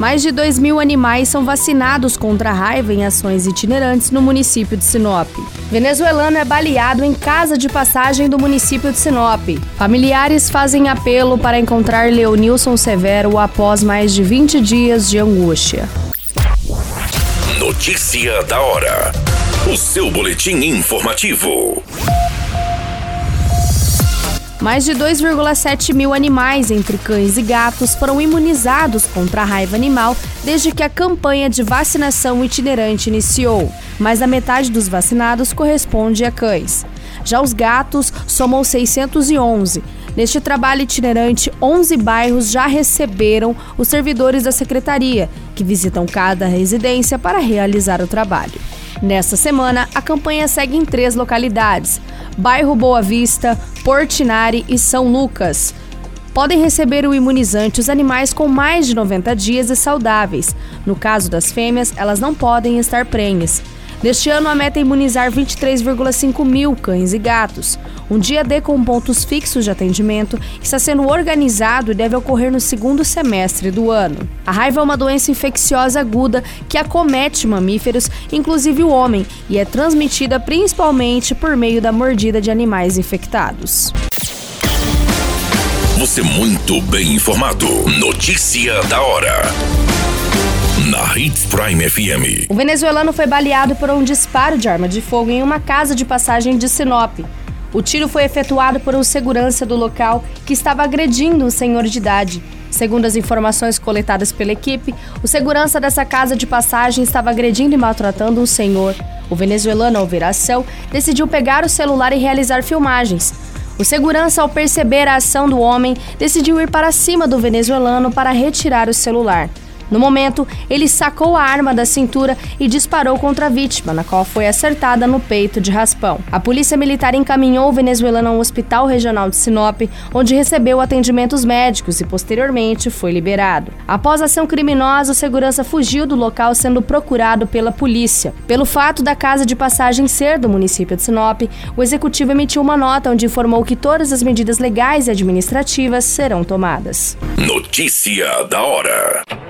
Mais de 2 mil animais são vacinados contra a raiva em ações itinerantes no município de Sinop. Venezuelano é baleado em casa de passagem do município de Sinop. Familiares fazem apelo para encontrar Leonilson Severo após mais de 20 dias de angústia. Notícia da hora. O seu boletim informativo. Mais de 2,7 mil animais, entre cães e gatos, foram imunizados contra a raiva animal desde que a campanha de vacinação itinerante iniciou. Mais da metade dos vacinados corresponde a cães. Já os gatos somam 611. Neste trabalho itinerante, 11 bairros já receberam os servidores da secretaria, que visitam cada residência para realizar o trabalho. Nesta semana, a campanha segue em três localidades: bairro Boa Vista, Portinari e São Lucas. Podem receber o imunizante os animais com mais de 90 dias e saudáveis. No caso das fêmeas, elas não podem estar prenhes. Neste ano, a meta é imunizar 23,5 mil cães e gatos. Um dia D com pontos fixos de atendimento está sendo organizado e deve ocorrer no segundo semestre do ano. A raiva é uma doença infecciosa aguda que acomete mamíferos, inclusive o homem, e é transmitida principalmente por meio da mordida de animais infectados. Você muito bem informado. Notícia da hora na Hits Prime FM. O venezuelano foi baleado por um disparo de arma de fogo em uma casa de passagem de Sinop. O tiro foi efetuado por um segurança do local que estava agredindo um senhor de idade. Segundo as informações coletadas pela equipe, o segurança dessa casa de passagem estava agredindo e maltratando um senhor. O venezuelano, ao ver a ação, decidiu pegar o celular e realizar filmagens. O segurança, ao perceber a ação do homem, decidiu ir para cima do venezuelano para retirar o celular. No momento, ele sacou a arma da cintura e disparou contra a vítima, na qual foi acertada no peito de raspão. A polícia militar encaminhou o venezuelano a um hospital regional de Sinop, onde recebeu atendimentos médicos e posteriormente foi liberado. Após a ação criminosa, o segurança fugiu do local sendo procurado pela polícia. Pelo fato da casa de passagem ser do município de Sinop, o executivo emitiu uma nota onde informou que todas as medidas legais e administrativas serão tomadas. Notícia da hora.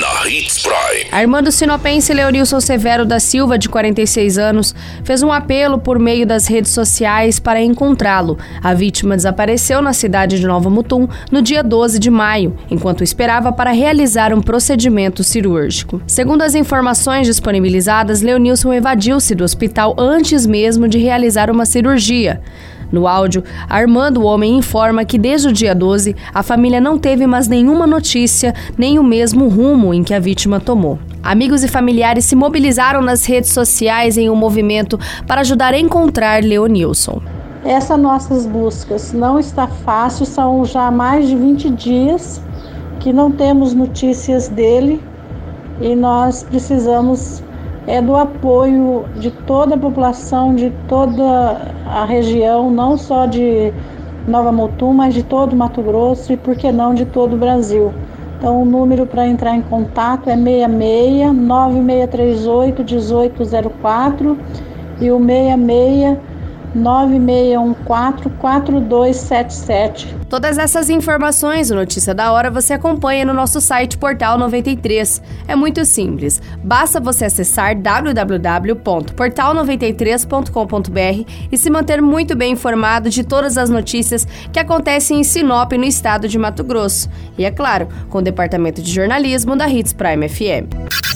Na Hits Prime. Armando Sinopense Leonilson Severo da Silva, de 46 anos, fez um apelo por meio das redes sociais para encontrá-lo. A vítima desapareceu na cidade de Nova Mutum no dia 12 de maio, enquanto esperava para realizar um procedimento cirúrgico. Segundo as informações disponibilizadas, Leonilson evadiu-se do hospital antes mesmo de realizar uma cirurgia. No áudio, Armando, o homem, informa que desde o dia 12 a família não teve mais nenhuma notícia, nem o mesmo rumo em que a vítima tomou. Amigos e familiares se mobilizaram nas redes sociais em um movimento para ajudar a encontrar Leonilson. Essas nossas buscas não está fácil, são já mais de 20 dias que não temos notícias dele e nós precisamos é do apoio de toda a população, de toda a região, não só de Nova Mutum, mas de todo o Mato Grosso e, por que não, de todo o Brasil. Então, o número para entrar em contato é 66 9638 1804 e o 66 9614-4277. Todas essas informações, Notícia da Hora, você acompanha no nosso site Portal 93. É muito simples. Basta você acessar www.portal93.com.br e se manter muito bem informado de todas as notícias que acontecem em Sinop, no estado de Mato Grosso. E, é claro, com o departamento de jornalismo da Hits Prime FM.